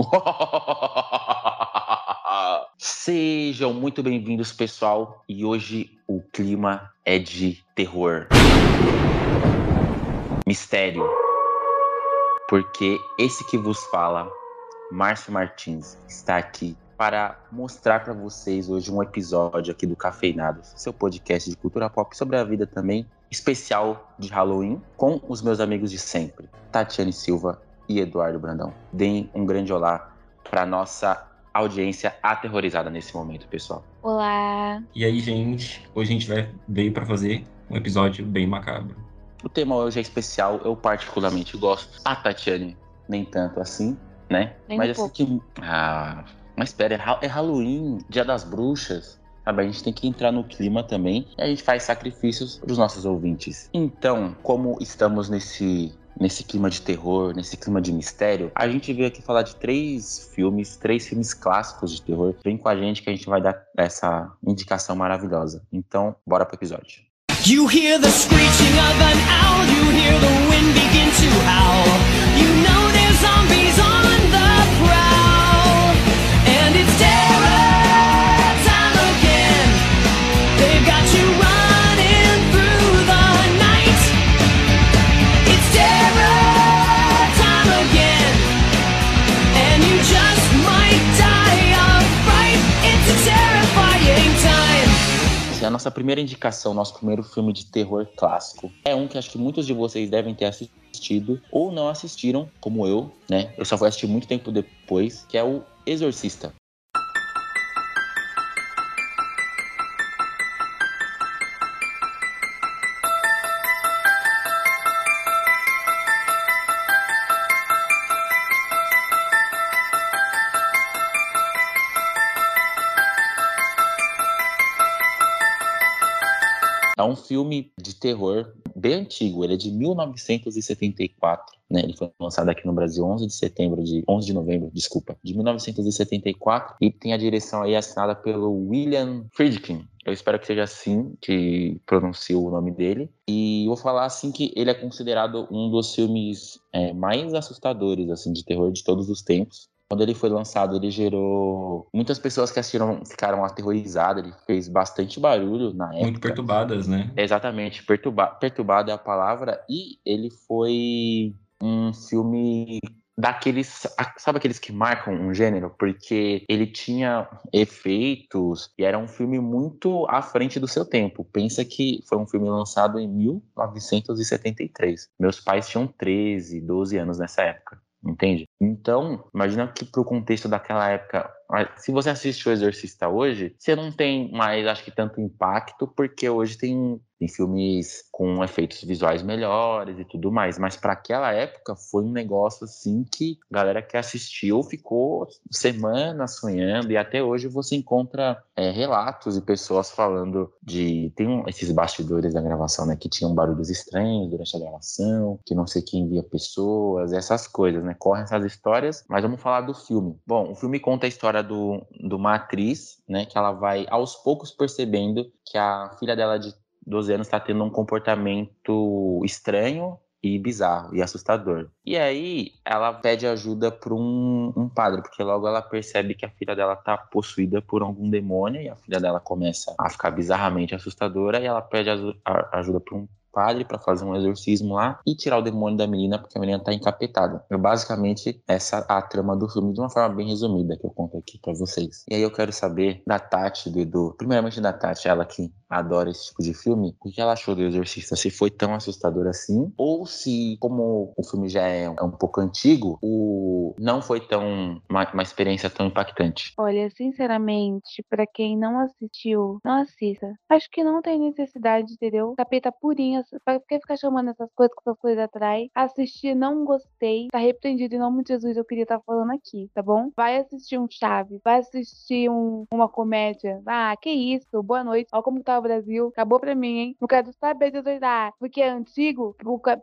Sejam muito bem-vindos, pessoal. E hoje o clima é de terror, mistério. Porque esse que vos fala, Márcio Martins, está aqui para mostrar para vocês hoje um episódio aqui do Cafeinados, seu podcast de cultura pop sobre a vida também, especial de Halloween, com os meus amigos de sempre, Tatiane Silva e Eduardo Brandão. Deem um grande olá para nossa audiência aterrorizada nesse momento, pessoal. Olá! E aí, gente, hoje a gente vai, veio para fazer um episódio bem macabro. O tema hoje é especial, eu particularmente gosto. A Tatiane, nem tanto assim, né? Nem mas um assim pouco. que. Ah, mas espera, é é Halloween, Dia das Bruxas. Sabe, a gente tem que entrar no clima também e a gente faz sacrifícios para os nossos ouvintes. Então, como estamos nesse nesse clima de terror, nesse clima de mistério, a gente veio aqui falar de três filmes, três filmes clássicos de terror. Vem com a gente que a gente vai dar essa indicação maravilhosa. Então, bora pro episódio. You hear the screeching of an owl, you hear the wind begin to howl. Nossa primeira indicação, nosso primeiro filme de terror clássico. É um que acho que muitos de vocês devem ter assistido ou não assistiram, como eu, né? Eu só fui assistir muito tempo depois, que é o Exorcista. Terror bem antigo, ele é de 1974, né? Ele foi lançado aqui no Brasil 11 de setembro de 11 de novembro, desculpa, de 1974 e tem a direção aí assinada pelo William Friedkin. Eu espero que seja assim que pronuncie o nome dele. E vou falar assim que ele é considerado um dos filmes é, mais assustadores assim de terror de todos os tempos. Quando ele foi lançado, ele gerou. Muitas pessoas que assistiram ficaram aterrorizadas. Ele fez bastante barulho na época. Muito perturbadas, né? Exatamente, perturba perturbado é a palavra. E ele foi um filme daqueles. Sabe aqueles que marcam um gênero? Porque ele tinha efeitos e era um filme muito à frente do seu tempo. Pensa que foi um filme lançado em 1973. Meus pais tinham 13, 12 anos nessa época. Entende? Então, imagina que pro contexto daquela época, se você assiste o Exorcista hoje, você não tem mais, acho que, tanto impacto, porque hoje tem, tem filmes com efeitos visuais melhores e tudo mais. Mas para aquela época foi um negócio assim que a galera que assistiu ficou semanas sonhando, e até hoje você encontra é, relatos e pessoas falando de. Tem esses bastidores da gravação, né? Que tinham barulhos estranhos durante a gravação, que não sei quem via pessoas, essas coisas, né? Correm essas histórias, mas vamos falar do filme. Bom, o filme conta a história do, de uma atriz, né? Que ela vai aos poucos percebendo que a filha dela de 12 anos está tendo um comportamento estranho e bizarro e assustador. E aí ela pede ajuda para um, um padre, porque logo ela percebe que a filha dela tá possuída por algum demônio e a filha dela começa a ficar bizarramente assustadora e ela pede ajuda para um padre para fazer um exorcismo lá e tirar o demônio da menina porque a menina tá encapetada. É basicamente essa a trama do filme de uma forma bem resumida que eu conto aqui para vocês. E aí eu quero saber da Tati, do Edu, primeiramente da Tati, ela que adora esse tipo de filme, o que ela achou do Exorcista? Se foi tão assustador assim, ou se, como o filme já é é um pouco antigo, o não foi tão uma, uma experiência tão impactante. Olha, sinceramente, pra quem não assistiu, não assista. Acho que não tem necessidade, entendeu? Capeta purinha, pra que ficar chamando essas coisas com essas coisas atrás? Assistir, não gostei. Tá repreendido em nome de Jesus, eu queria estar falando aqui, tá bom? Vai assistir um Chaves, vai assistir um- uma comédia. Ah, que isso, boa noite. Olha como tá o Brasil. Acabou pra mim, hein? Não quero saber de doidar. Porque é antigo.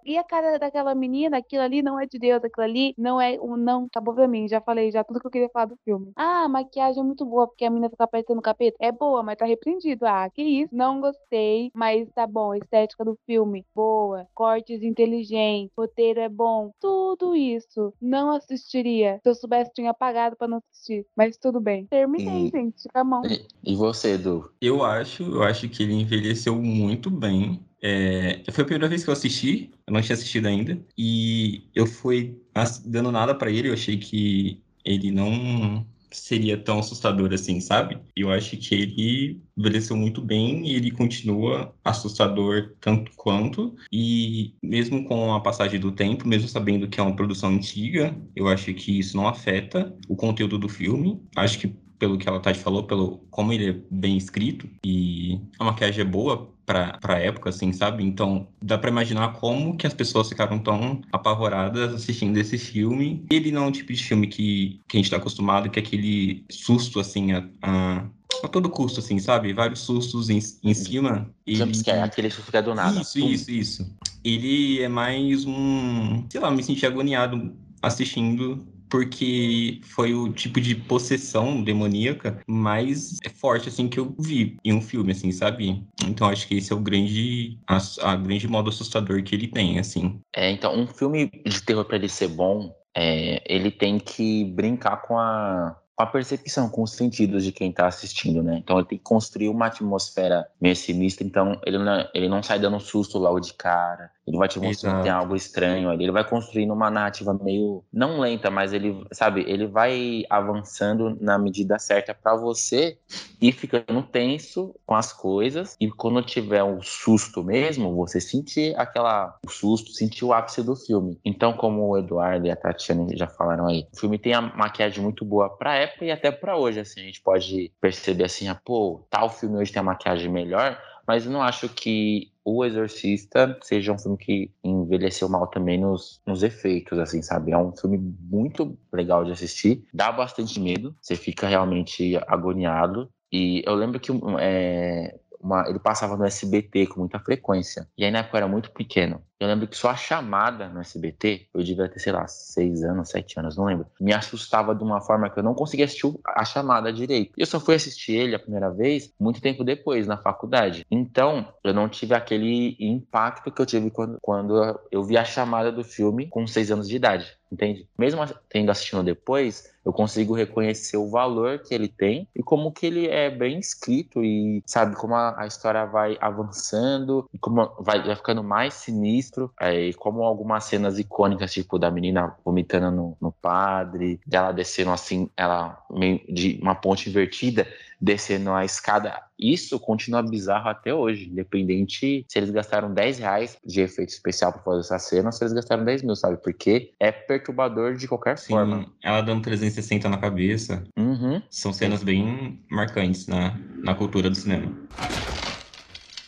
E a cara daquela menina, aquilo ali não é de Deus, aquilo ali não é um não. Acabou pra mim, já falei já tudo que eu queria falar do filme. Ah, a maquiagem é muito boa, porque a menina fica apertando o capeta. É boa, mas tá repreendido. Ah, que isso. Não gostei, mas tá bom. Estética do filme boa, cortes inteligentes, roteiro é bom, tudo isso. Não assistiria. Se eu soubesse, tinha pagado pra não assistir. Mas tudo bem. Terminei, E- gente. Com a mão. E, você, Edu? Eu acho, eu acho que ele envelheceu muito bem. É, foi a primeira vez que eu assisti, eu não tinha assistido ainda, e eu fui dando nada pra ele, eu achei que ele não seria tão assustador assim, sabe? Eu acho que ele envelheceu muito bem e ele continua assustador tanto quanto, e mesmo com a passagem do tempo, mesmo sabendo que é uma produção antiga, eu acho que isso não afeta o conteúdo do filme. Acho que pelo que ela Tati falou, pelo como ele é bem escrito e a maquiagem é boa pra, pra época, assim, sabe? Então dá pra imaginar como que as pessoas ficaram tão apavoradas assistindo esse filme. Ele não é um tipo de filme que, que a gente tá acostumado, que é aquele susto, assim, a, a, a todo custo, assim, sabe? Vários sustos em, em cima. Ele- Jumpscare, aquele que fica do nada. isso, Pum. isso, isso. Ele é mais um. Sei lá, me senti agoniado assistindo, porque foi o tipo de possessão demoníaca mais forte, assim, que eu vi em um filme, assim, sabe? Então acho que esse é o grande. A, a grande modo assustador que ele tem, assim. É, então, um filme de terror pra ele ser bom, é, ele tem que brincar com a, com a percepção, com os sentidos de quem tá assistindo, né? Então ele tem que construir uma atmosfera meio sinistra, então ele não, ele não sai dando susto logo de cara, ele vai te mostrando que tem algo estranho ali, ele vai construindo uma narrativa meio, não lenta, mas ele, sabe, ele vai avançando na medida certa pra você ir ficando tenso com as coisas, e quando tiver um susto mesmo, você sentir aquela, o susto, sentir o ápice do filme. Então, como o Eduardo e a Tatiana já falaram aí, o filme tem a maquiagem muito boa pra época e até pra hoje, assim, a gente pode perceber assim, ah, pô, tal filme hoje tem a maquiagem melhor, mas eu não acho que O Exorcista seja um filme que envelheceu mal também nos, nos efeitos, assim, sabe? É um filme muito legal de assistir, dá bastante medo, você fica realmente agoniado. E eu lembro que é, uma- ele passava no SBT com muita frequência. E aí na época eu era muito pequeno. Eu lembro que só a chamada no SBT, eu devia ter, sei lá, seis anos, sete anos, não lembro. Me assustava de uma forma que eu não conseguia assistir a chamada direito. Eu só fui assistir ele a primeira vez muito tempo depois, na faculdade. Então, eu não tive aquele impacto que eu tive quando, quando eu vi a chamada do filme com seis anos de idade. Entende? Mesmo tendo assistido depois, eu consigo reconhecer o valor que ele tem e como que ele é bem escrito e sabe como a, a história vai avançando e como vai, vai ficando mais sinistro é, e como algumas cenas icônicas tipo da menina vomitando no, no padre dela descendo assim ela meio de uma ponte invertida descendo a escada isso continua bizarro até hoje independente se eles gastaram 10 reais de efeito especial pra fazer essa cena ou se eles gastaram 10 mil sabe porque é perturbador de qualquer Sim, forma ela dando 360 na cabeça. Uhum. São cenas bem marcantes na, na cultura do cinema.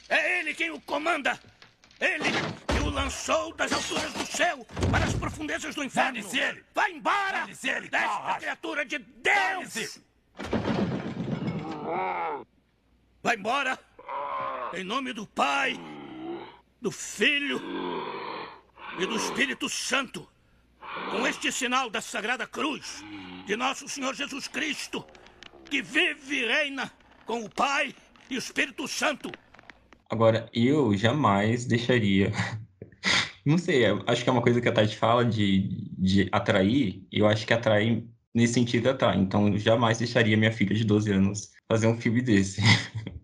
É ele quem o comanda! Ele que o lançou das alturas do céu para as profundezas do inferno! ele! Vai embora! ele! Desta criatura de Deus! Vai embora! Em nome do Pai, do Filho e do Espírito Santo! Com este sinal da Sagrada Cruz de nosso Senhor Jesus Cristo, que vive e reina com o Pai e o Espírito Santo! Agora, eu jamais deixaria. Não sei, acho que é uma coisa que a Tati fala de, de atrair, eu acho que atrair nesse sentido atrai. Então, eu jamais deixaria minha filha de 12 anos fazer um filme desse.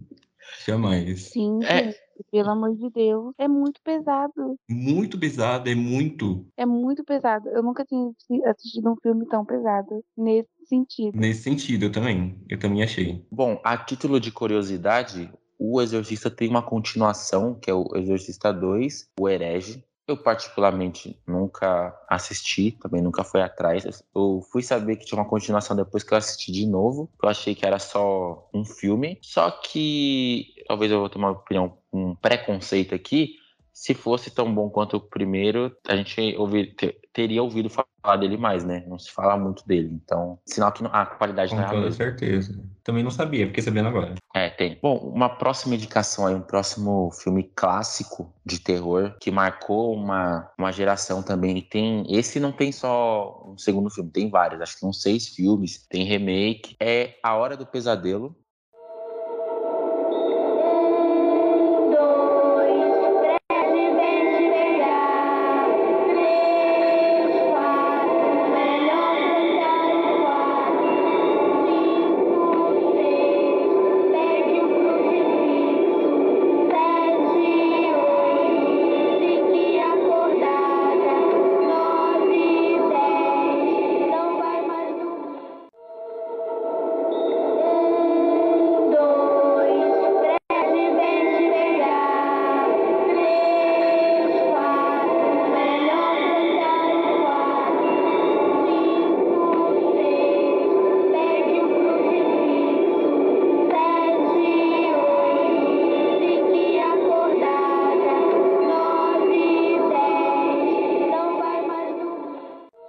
jamais. Sim, É. gente, pelo amor de Deus. É muito pesado. Muito pesado, é muito É muito pesado. Eu nunca tinha assi- assistido um filme tão pesado nesse sentido. nesse sentido, eu também. Eu também achei. Bom, a título de curiosidade, o Exorcista tem uma continuação, que é o Exorcista 2, o Herege. Eu, particularmente, nunca assisti, também nunca fui atrás. Eu fui saber que tinha uma continuação depois que eu assisti de novo. Eu achei que era só um filme. Só que, talvez eu vou ter uma opinião, um preconceito aqui. Se fosse tão bom quanto o primeiro, a gente ouvi- te- teria ouvido falar dele mais, né? Não se fala muito dele. Então, sinal que não- a qualidade Com não é a toda mesma. certeza. Também não sabia, fiquei sabendo agora. É, tem. Bom, uma próxima indicação aí, um próximo filme clássico de terror que marcou uma, uma geração também. E tem. Esse não tem só um segundo filme, tem vários, acho que são seis filmes, tem remake. É A Hora do Pesadelo.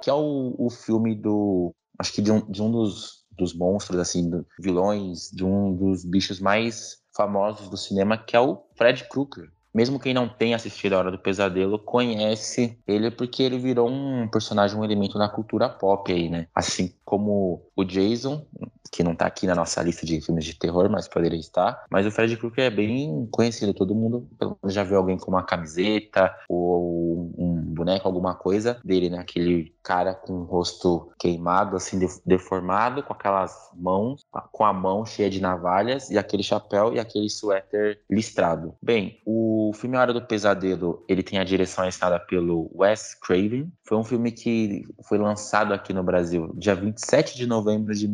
Que é o, o filme do. Acho que de um, de um dos, dos monstros, assim, do, vilões, de um dos bichos mais famosos do cinema, que é o Fred Krueger. Mesmo quem não tenha assistido A Hora do Pesadelo conhece ele porque ele virou um personagem, um elemento na cultura pop aí, né? Assim como o Jason, que não tá aqui na nossa lista de filmes de terror, mas poderia estar. Mas o Fred Krueger é bem conhecido, todo mundo já viu alguém com uma camiseta ou um boneco, alguma coisa dele, né? Aquele cara com o rosto queimado, assim, deformado, com aquelas mãos, com a mão cheia de navalhas e aquele chapéu e aquele suéter listrado. Bem, o filme A Hora do Pesadelo, ele tem a direção assinada pelo Wes Craven. Foi um filme que foi lançado aqui no Brasil dia 27 de novembro de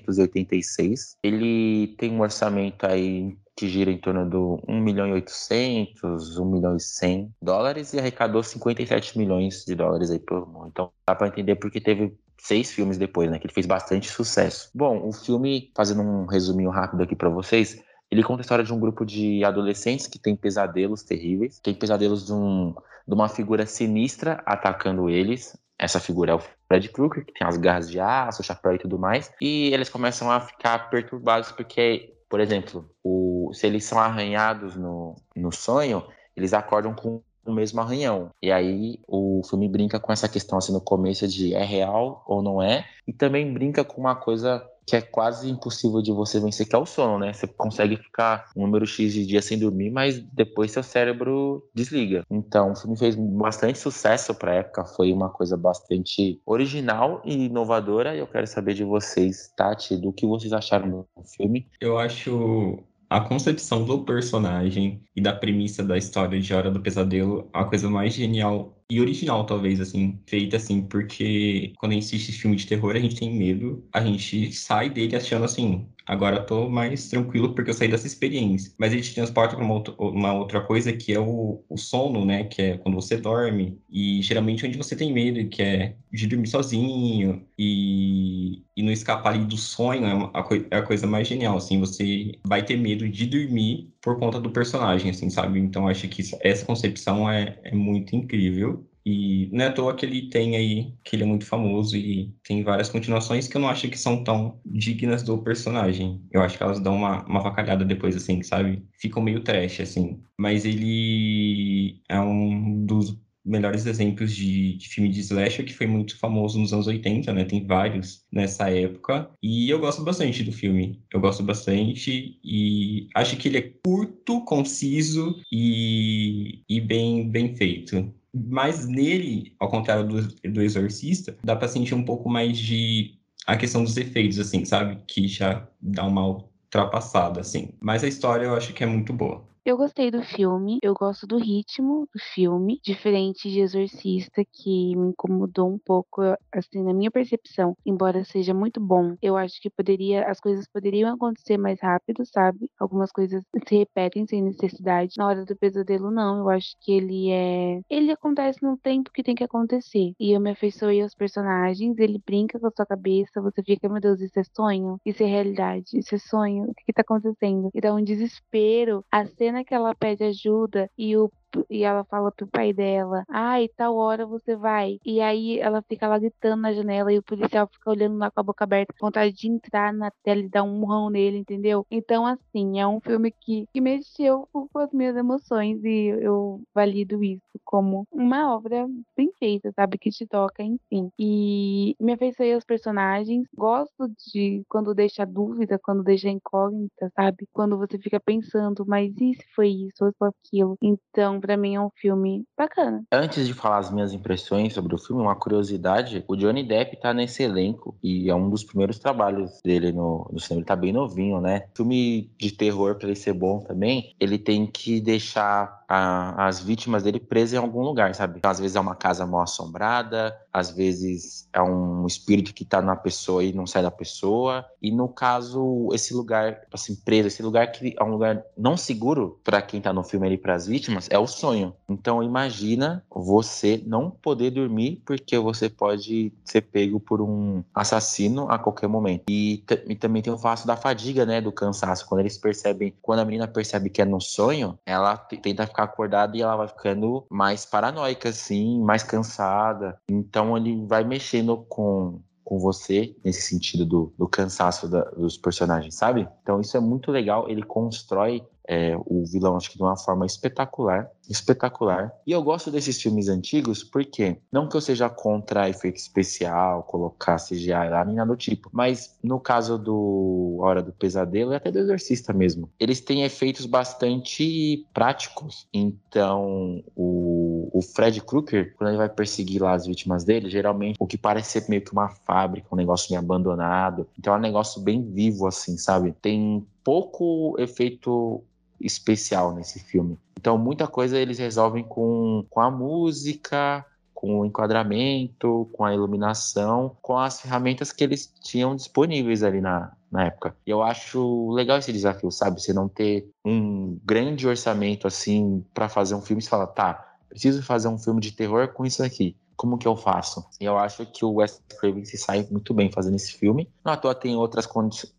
1986. Ele tem um orçamento aí que gira em torno do 1 milhão e 800, 1 milhão e 100 dólares e arrecadou 57 milhões de dólares aí por mundo. Então dá para entender porque teve seis filmes depois, né, que ele fez bastante sucesso. Bom, o filme, fazendo um resuminho rápido aqui para vocês, ele conta a história de um grupo de adolescentes que tem pesadelos terríveis, tem pesadelos de, um, de uma figura sinistra atacando eles. Essa figura é o Fred Krueger, que tem as garras de aço, o chapéu e tudo mais. E eles começam a ficar perturbados porque por exemplo, o, se eles são arranhados no, no sonho, eles acordam com o mesmo arranhão. E aí o filme brinca com essa questão assim no começo de é real ou não é, e também brinca com uma coisa que é quase impossível de você vencer, que é o sono, né? Você consegue ficar um número X de dias sem dormir, mas depois seu cérebro desliga. Então, o filme fez bastante sucesso para época, foi uma coisa bastante original e inovadora. E eu quero saber de vocês, Tati, do que vocês acharam do filme. Eu acho a concepção do personagem e da premissa da história de Hora do Pesadelo a coisa mais genial e original, talvez, assim, feita assim, porque quando a gente assiste filme de terror, a gente tem medo, a gente sai dele achando assim, agora eu tô mais tranquilo porque eu saí dessa experiência. Mas ele te transporta para uma, outra, uma outra coisa que é o, o sono, né? Que é quando você dorme. E geralmente onde você tem medo, que é de dormir sozinho e, e não escapar ali do sonho, é, uma, é a coisa mais genial, assim. Você vai ter medo de dormir por conta do personagem, assim, sabe? Então acho que essa concepção é, é muito incrível. E não é à toa que ele tem aí, que ele é muito famoso e tem várias continuações que eu não acho que são tão dignas do personagem. Eu acho que elas dão uma, uma vacalhada depois, assim, sabe? Ficam meio trash, assim. Mas ele é um dos melhores exemplos de, de, filme de slasher que foi muito famoso nos anos 80, né? Tem vários nessa época. E eu gosto bastante do filme. Eu gosto bastante e acho que ele é curto, conciso e, e bem, bem feito. Mas nele, ao contrário do, do Exorcista, dá para sentir um pouco mais de a questão dos efeitos, assim, sabe? Que já dá uma ultrapassada, assim. Mas a história eu acho que é muito boa. Eu gostei do filme, eu gosto do ritmo do filme, diferente de Exorcista, que me incomodou um pouco, assim, na minha percepção. Embora seja muito bom, eu acho que poderia, as coisas poderiam acontecer mais rápido, sabe? Algumas coisas se repetem sem necessidade. Na hora do pesadelo, não. Eu acho que ele é. Ele acontece no tempo que tem que acontecer. E eu me afeiçoei aos personagens, ele brinca com a sua cabeça, você fica, meu Deus, isso é sonho? Isso é realidade? Isso é sonho? O que, que tá acontecendo? E dá um desespero. A cena cena que ela pede ajuda e o e ela fala pro pai dela, ai, tal hora você vai. E aí ela fica lá gritando na janela e o policial fica olhando lá com a boca aberta, com vontade de entrar na tela e dar um murrão nele, entendeu? Então, assim, é um filme que, que mexeu com as minhas emoções e eu valido isso como uma obra bem feita, sabe? Que te toca, enfim. E me afeiçoei aos personagens. Gosto de quando deixa dúvida, quando deixa incógnita, sabe? Quando você fica pensando, mas e se foi isso ou foi aquilo? Então, para mim é um filme bacana. Antes de falar as minhas impressões sobre o filme, uma curiosidade: o Johnny Depp tá nesse elenco e é um dos primeiros trabalhos dele no, no cinema. Ele tá bem novinho, né? Filme de terror, para ele ser bom também, ele tem que deixar a, as vítimas dele presas em algum lugar, sabe? Às vezes é uma casa mal assombrada, às vezes é um espírito que tá na pessoa e não sai da pessoa. E no caso, esse lugar, assim, preso, esse lugar que é um lugar não seguro para quem tá no filme ali as vítimas, é o sonho. Então imagina você não poder dormir porque você pode ser pego por um assassino a qualquer momento. E, e também tem o fato da fadiga, né, do cansaço. Quando eles percebem, quando a menina percebe que é no sonho, ela tenta ficar acordada e ela vai ficando mais paranoica, assim, mais cansada. Então ele vai mexendo com com você nesse sentido do, do cansaço da, dos personagens, sabe? Então isso é muito legal. Ele constrói é, o vilão, acho que de uma forma espetacular. Espetacular. E eu gosto desses filmes antigos porque, não que eu seja contra efeito especial, colocar CGI lá, nem nada do tipo, mas no caso do Hora do Pesadelo e até do Exorcista mesmo, eles têm efeitos bastante práticos. Então, o, o Fred Krueger, quando ele vai perseguir lá as vítimas dele, geralmente o que parece ser meio que uma fábrica, um negócio meio abandonado. Então é um negócio bem vivo, assim, sabe? Tem pouco efeito especial nesse filme. Então, muita coisa eles resolvem com, com a música, com o enquadramento, com a iluminação, com as ferramentas que eles tinham disponíveis ali na, na época. E eu acho legal esse desafio, sabe? Você não ter um grande orçamento assim para fazer um filme e falar, tá, preciso fazer um filme de terror com isso aqui. Como que eu faço? E eu acho que o Wes Craven se sai muito bem fazendo esse filme. À toa tem outras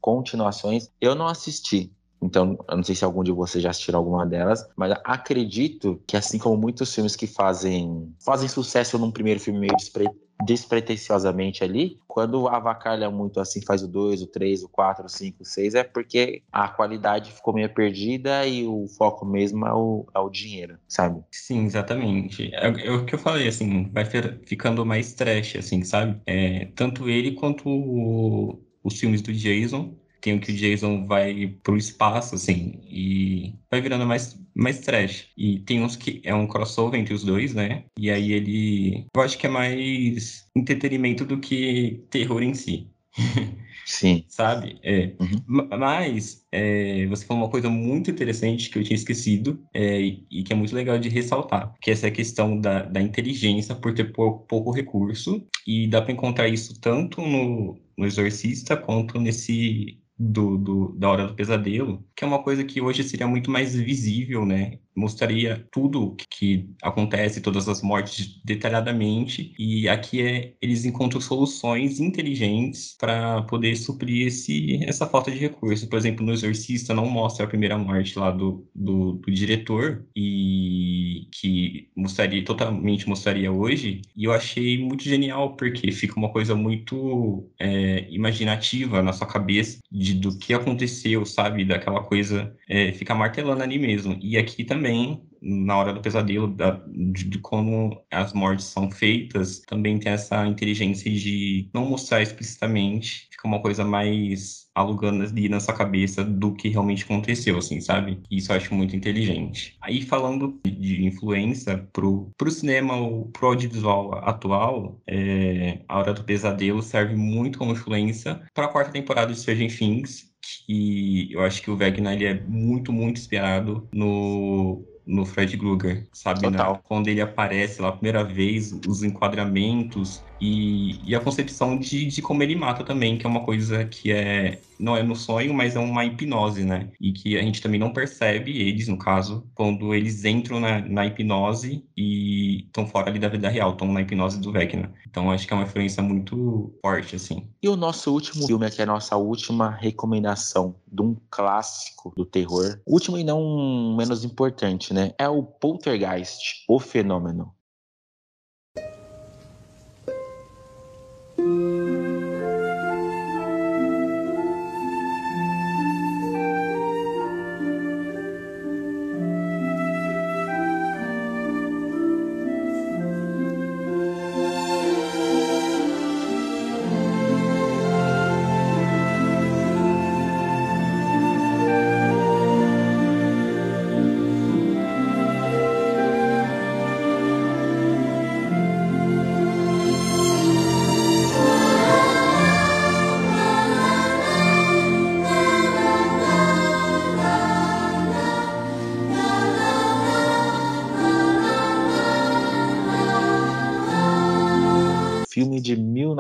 continuações. Eu não assisti, então, eu não sei se algum de vocês já assistiram alguma delas, mas acredito que assim como muitos filmes que fazem fazem sucesso num primeiro filme meio despre, despretensiosamente ali, quando avacalha muito assim, faz o 2, o 3, o 4, o 5, o 6, é porque a qualidade ficou meio perdida e o foco mesmo é o, é o dinheiro, sabe? Sim, exatamente. É, é o que eu falei, assim, vai ficando mais trash, assim, sabe? É, tanto ele quanto o, os filmes do Jason tem o que o Jason vai pro espaço, assim, e vai virando mais, mais trash. E tem uns que é um crossover entre os dois, né? E aí ele. Eu acho que é mais entretenimento do que terror em si. Sim. Sabe? É. Uhum. Mas é, você falou uma coisa muito interessante que eu tinha esquecido é, e que é muito legal de ressaltar, que é essa questão da, da inteligência por ter pouco, pouco recurso e dá para encontrar isso tanto no, no Exorcista quanto nesse do, do, da Hora do Pesadelo, que é uma coisa que hoje seria muito mais visível, né? Mostraria tudo que acontece, todas as mortes detalhadamente, e aqui é eles encontram soluções inteligentes para poder suprir esse, essa falta de recurso. Por exemplo, no Exorcista não mostra a primeira morte lá do, do, do diretor, e que mostraria totalmente mostraria hoje, e eu achei muito genial, porque fica uma coisa muito é, imaginativa na sua cabeça de, do que aconteceu, sabe? Daquela coisa, é, fica martelando ali mesmo. E aqui também também, na hora do pesadelo, da, de, de, como as mortes são feitas, também tem essa inteligência de não mostrar explicitamente, fica uma coisa mais alugando ali na sua cabeça do que realmente aconteceu, assim, sabe? Isso eu acho muito inteligente. Aí, falando de influência pro, pro cinema, ou pro audiovisual atual, é, A Hora do Pesadelo serve muito como influência para a quarta temporada de Stranger Things, que eu acho que o Wegner ele é muito, muito inspirado no no Fred Krueger, sabe? Né? Quando ele aparece lá a primeira vez, os enquadramentos, e, e a concepção de, de como ele mata também, que é uma coisa que é não é no sonho, mas é uma hipnose, né? E que a gente também não percebe, eles, no caso, quando eles entram na, na hipnose e estão fora ali da vida real, estão na hipnose do Vecna. Então acho que é uma influência muito forte, assim. E o nosso último filme aqui é a nossa última recomendação de um clássico do terror. Último e não menos importante, né? É o Poltergeist, o fenômeno.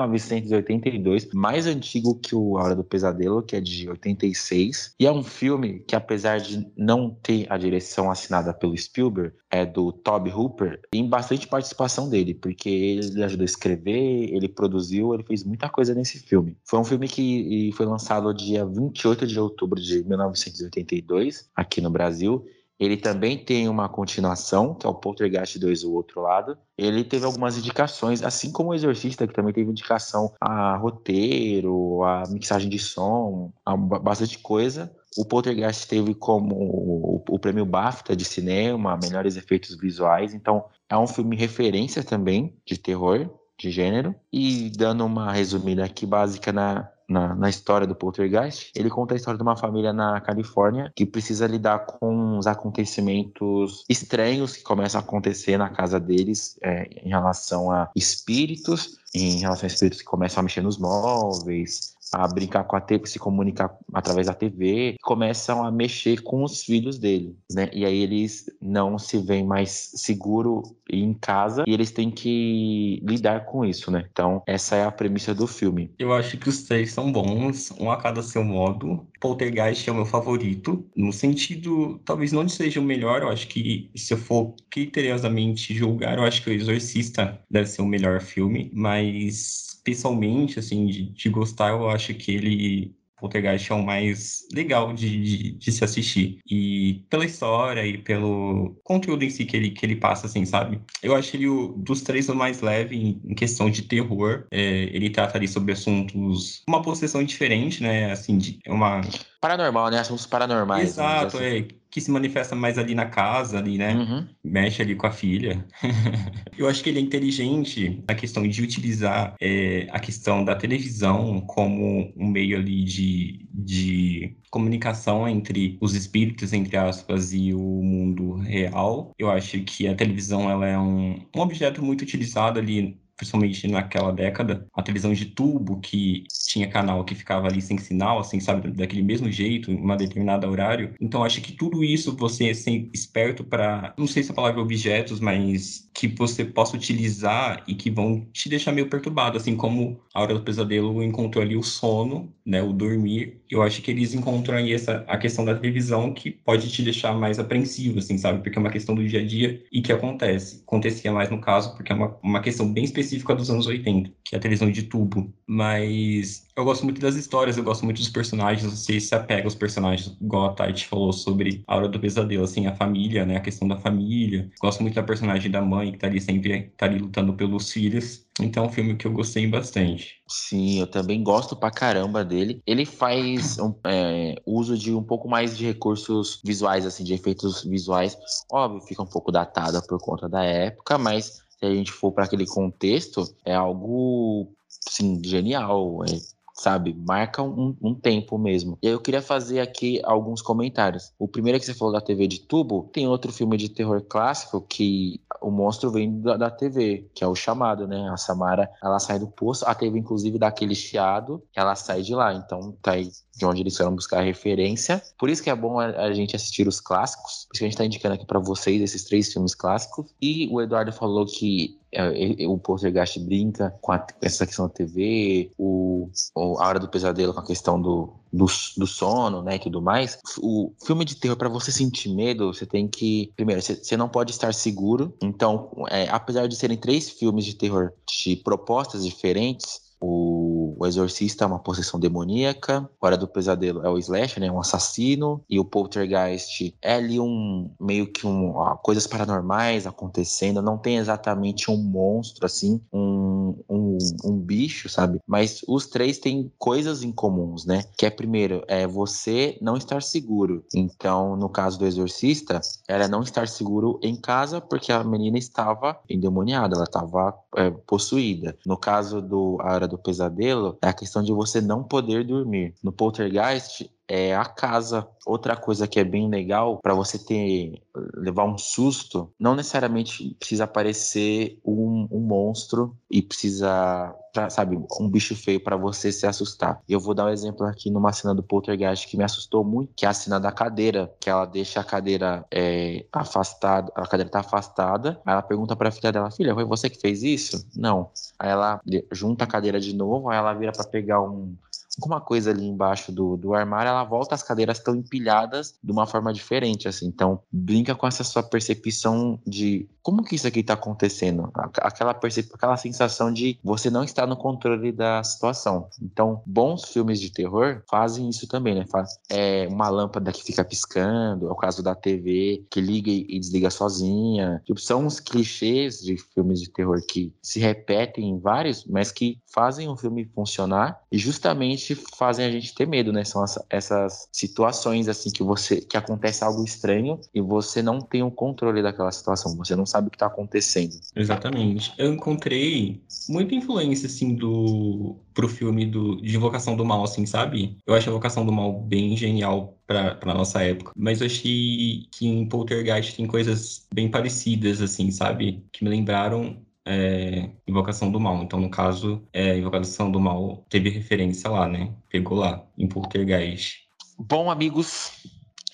1982, mais antigo que o Hora do Pesadelo, que é de 86. E é um filme que, apesar de não ter a direção assinada pelo Spielberg, é do Toby Hooper, tem bastante participação dele, porque ele ajudou a escrever, ele produziu, ele fez muita coisa nesse filme. Foi um filme que foi lançado dia 28 de outubro de 1982, aqui no Brasil, Ele também tem uma continuação, que é o Poltergeist 2, o outro lado. Ele teve algumas indicações, assim como o Exorcista, que também teve indicação a roteiro, a mixagem de som, a bastante coisa. O Poltergeist teve como o, prêmio BAFTA de cinema, melhores efeitos visuais. Então, é um filme referência também de terror, de gênero. E dando uma resumida aqui básica na, na, na, história do Poltergeist, ele conta a história de uma família na Califórnia que precisa lidar com os acontecimentos estranhos que começam a acontecer na casa deles é, em relação a espíritos, em relação a espíritos que começam a mexer nos móveis, a brincar com a TV, se comunicar através da TV, começam a mexer com os filhos dele, né? E aí eles não se veem mais seguro em casa e eles têm que lidar com isso, né? Então, essa é a premissa do filme. Eu acho que os três são bons, um a cada seu modo. Poltergeist é o meu favorito, no sentido, talvez não seja o melhor, eu acho que se eu for criteriosamente julgar, eu acho que o Exorcista deve ser o melhor filme, mas pessoalmente, assim, de, de gostar, eu acho que ele Poltergeist é o mais legal de, de, de, se assistir. E pela história e pelo conteúdo em si que ele, que ele passa, assim, sabe? Eu acho ele o, dos três o mais leve em, em questão de terror. É, ele trata ali sobre assuntos... Uma possessão diferente, né? Assim, de, é uma... Paranormal, né? Assuntos paranormais. Exato, assim. é que se manifesta mais ali na casa, ali, né? Uhum. Mexe ali com a filha. eu acho que ele é inteligente na questão de utilizar é, a questão da televisão como um meio ali de, de comunicação entre os espíritos, entre aspas, e o mundo real. Eu acho que a televisão ela é um, um objeto muito utilizado ali principalmente naquela década, a televisão de tubo que tinha canal que ficava ali sem sinal, assim, sabe, daquele mesmo jeito, em uma determinada horário. Então acho que tudo isso você ser esperto para, não sei se a palavra é objetos, mas que você possa utilizar e que vão te deixar meio perturbado, assim como a hora do pesadelo encontrou ali o sono, né, o dormir. Eu acho que eles encontram aí essa a questão da televisão que pode te deixar mais apreensivo, assim, sabe? Porque é uma questão do dia a dia e que acontece. Acontecia mais no caso porque é uma, uma questão bem específica dos anos 80, que é a televisão de tubo. Mas eu gosto muito das histórias, eu gosto muito dos personagens, você se apega aos personagens, igual a Tati falou sobre a hora do pesadelo, assim, a família, né? A questão da família. Gosto muito da personagem da mãe, que tá ali sempre tá ali lutando pelos filhos. Então é um filme que eu gostei bastante. Sim, eu também gosto pra caramba dele. Ele faz um, é, uso de um pouco mais de recursos visuais, assim, de efeitos visuais. Óbvio, fica um pouco datada por conta da época, mas se a gente for para aquele contexto, é algo, sim, genial. É, sabe? Marca um, um, tempo mesmo. E aí eu queria fazer aqui alguns comentários. O primeiro é que você falou da TV de tubo, tem outro filme de terror clássico que o monstro vem da, da TV, que é o chamado, né? A Samara, ela sai do poço, a TV inclusive dá aquele chiado, ela sai de lá. Então tá aí de onde eles foram buscar referência. Por isso que é bom a, a gente assistir os clássicos. Por isso que a gente tá indicando aqui para vocês esses três filmes clássicos. E o Eduardo falou que é, o Poltergeist brinca com, a, essa questão da TV, o, o, a Hora do Pesadelo com a questão do, do, do sono, né, e tudo mais. O filme de terror, para você sentir medo, você tem que. Primeiro, você, você não pode estar seguro. Então, é, apesar de serem três filmes de terror de propostas diferentes, o, o Exorcista é uma possessão demoníaca, Hora do Pesadelo é o Slash, né? Um assassino. E o Poltergeist é ali um meio que um ó, coisas paranormais acontecendo. Não tem exatamente um monstro assim, um, um, um bicho, sabe? Mas os três têm coisas em comuns, né? Que é primeiro, é você não estar seguro. Então, no caso do Exorcista, era não estar seguro em casa porque a menina estava endemoniada, ela estava é, possuída. No caso do A Hora do Pesadelo, é a questão de você não poder dormir. No Poltergeist, é a casa. Outra coisa que é bem legal para você ter levar um susto, não necessariamente precisa aparecer um, um monstro e precisa, pra, sabe, um bicho feio para você se assustar. Eu vou dar um exemplo aqui numa cena do Poltergeist que me assustou muito, que é a cena da cadeira, que ela deixa a cadeira é, afastada, a cadeira tá afastada, aí ela pergunta para a filha dela, filha, foi você que fez isso? Não. Aí ela junta a cadeira de novo, aí ela vira para pegar um alguma coisa ali embaixo do, do armário, ela volta, as cadeiras estão empilhadas de uma forma diferente, assim. Então, brinca com essa sua percepção de como que isso aqui tá acontecendo? Aquela, percep... aquela sensação de você não estar no controle da situação. Então, bons filmes de terror fazem isso também, né? Faz é, uma lâmpada que fica piscando, é o caso da TV que liga e desliga sozinha. Tipo, são uns clichês de filmes de terror que se repetem em vários, mas que fazem o filme funcionar e justamente fazem a gente ter medo, né? São essa, essas situações assim que você que acontece algo estranho e você não tem o controle daquela situação, você não sabe o que está acontecendo. Exatamente. Eu encontrei muita influência, assim, do... pro filme do... de Invocação do Mal, assim, sabe? Eu acho a Invocação do Mal bem genial pra nossa época. Mas eu achei que em Poltergeist tem coisas bem parecidas, assim, sabe? Que me lembraram é, Invocação do Mal. Então, no caso, é, Invocação do Mal teve referência lá, né? Pegou lá, em Poltergeist. Bom, amigos,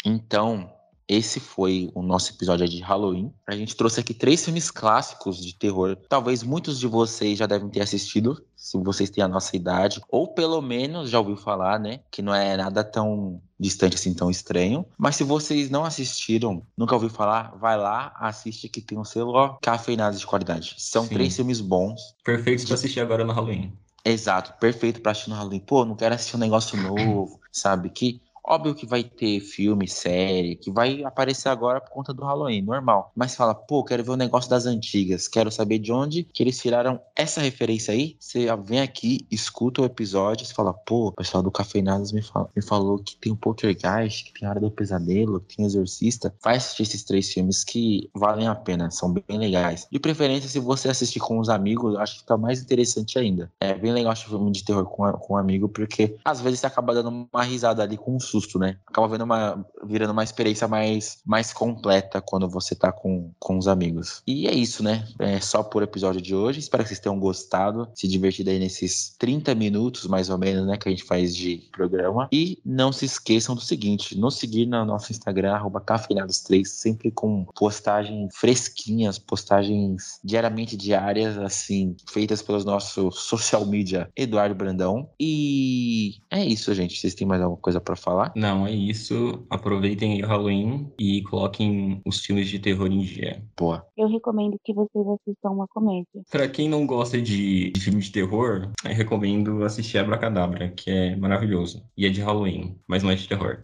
então esse foi o nosso episódio de Halloween. A gente trouxe aqui três filmes clássicos de terror. Talvez muitos de vocês já devem ter assistido, se vocês têm a nossa idade, ou pelo menos já ouviu falar, né? Que não é nada tão distante assim, tão estranho. Mas se vocês não assistiram, nunca ouviu falar, vai lá, assiste que tem um selo ó, cafeinado de qualidade. São Sim. três filmes bons. Perfeito pra assistir agora no Halloween. Exato, perfeito pra assistir no Halloween. Pô, não quero assistir um negócio novo, sabe? Que óbvio que vai ter filme, série, que vai aparecer agora por conta do Halloween, normal. Mas fala, pô, quero ver o negócio das antigas, quero saber de onde que eles tiraram essa referência aí. Você vem aqui, escuta o episódio, você fala, pô, o pessoal do Cafeinadas me, me falou que tem o Poltergeist, que tem a Hora do Pesadelo, que tem Exorcista. Vai assistir esses três filmes que valem a pena, são bem legais. De preferência, se você assistir com os amigos, acho que fica mais interessante ainda. É bem legal assistir filme de terror com, com um amigo, porque às vezes você acaba dando uma risada ali com um susto, né? Acaba vendo uma, virando uma experiência mais, mais completa quando você tá com, com os amigos. E é isso, né? É só por episódio de hoje. Espero que vocês tenham gostado, se divertido aí nesses 30 minutos, mais ou menos, né? Que a gente faz de programa. E não se esqueçam do seguinte: nos seguir no nosso Instagram, arroba cafeinados3, sempre com postagens fresquinhas, postagens diariamente diárias, assim, feitas pelos nossos social media Eduardo Brandão. E é isso, gente. Vocês têm mais alguma coisa pra falar? Não, é isso. Aproveitem aí o Halloween e coloquem os filmes de terror em dia. Boa. Eu recomendo que vocês assistam uma comédia. Pra quem não gosta de, de filme de terror, eu recomendo assistir Abracadabra, que é maravilhoso. E é de Halloween, mas não é de terror.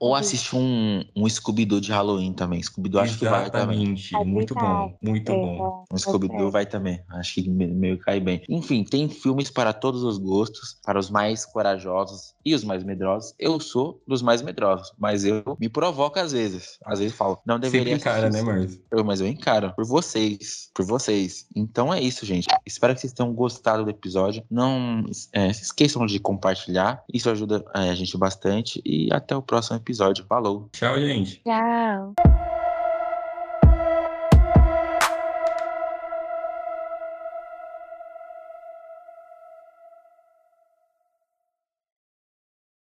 Ou assiste um, um Scooby-Doo de Halloween também. Scooby-Doo acho que vai também. É Muito bom. Muito É, bom. Um Scooby-Doo vai também. Acho que me- meio que cai bem. Enfim, tem filmes para todos os gostos, para os mais corajosos e os mais medrosos. Eu sou dos mais medrosos, mas eu me provoco às vezes. Às vezes falo, não deveria Sempre encara, né? Eu- Mas eu encaro. Por vocês. Por vocês. Então é isso, gente. Espero que vocês tenham gostado do episódio. Não é, se esqueçam de compartilhar. Isso ajuda é, a gente bastante. E até o próximo episódio. Falou! Tchau, gente. Tchau.